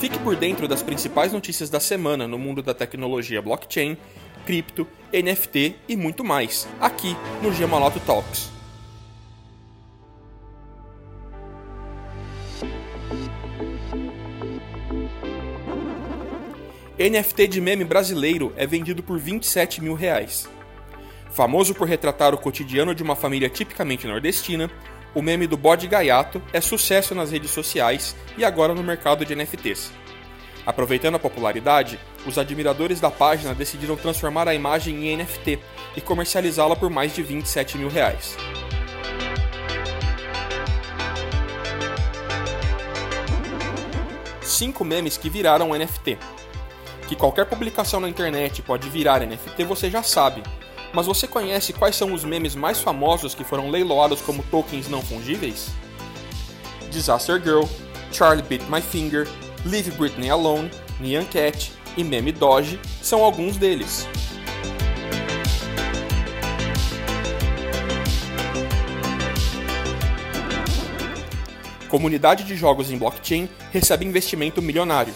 Fique por dentro das principais notícias da semana no mundo da tecnologia blockchain, cripto, NFT e muito mais, aqui no Gemaloto Talks. NFT de meme brasileiro é vendido por 27 mil reais. Famoso por retratar o cotidiano de uma família tipicamente nordestina, o meme do bode gaiato é sucesso nas redes sociais e agora no mercado de NFTs. Aproveitando a popularidade, os admiradores da página decidiram transformar a imagem em NFT e comercializá-la por mais de 27 mil reais. Cinco memes que viraram NFT. Que qualquer publicação na internet pode virar NFT você já sabe, mas você conhece quais são os memes mais famosos que foram leiloados como tokens não fungíveis? Disaster Girl, Charlie Bit My Finger, Leave Britney Alone, Nyan Cat e Meme Doge são alguns deles. Comunidade de jogos em blockchain recebe investimento milionário.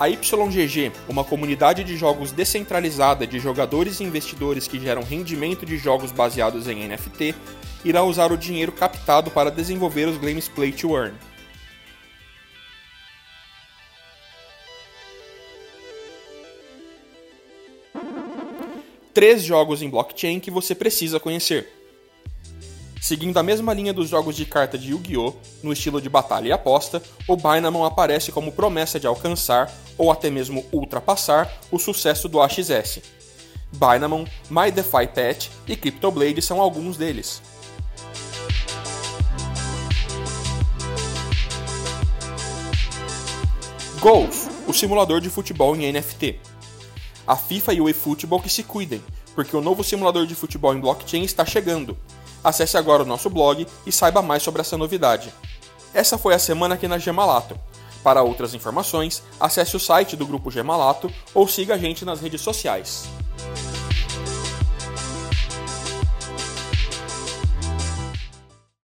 A YGG, uma comunidade de jogos descentralizada de jogadores e investidores que geram rendimento de jogos baseados em NFT, irá usar o dinheiro captado para desenvolver os games Play to Earn. Três jogos em blockchain que você precisa conhecer. Seguindo a mesma linha dos jogos de carta de Yu-Gi-Oh!, no estilo de batalha e aposta, o Bynamon aparece como promessa de alcançar, ou até mesmo ultrapassar, o sucesso do AXS. Bynamon, My DeFi Pet e Cryptoblade são alguns deles. Goals, o simulador de futebol em NFT. A FIFA e o eFootball que se cuidem, porque o novo simulador de futebol em blockchain está chegando, Acesse agora o nosso blog e saiba mais sobre essa novidade. Essa foi a semana aqui na Gemalato. Para outras informações, acesse o site do Grupo Gemalato ou siga a gente nas redes sociais.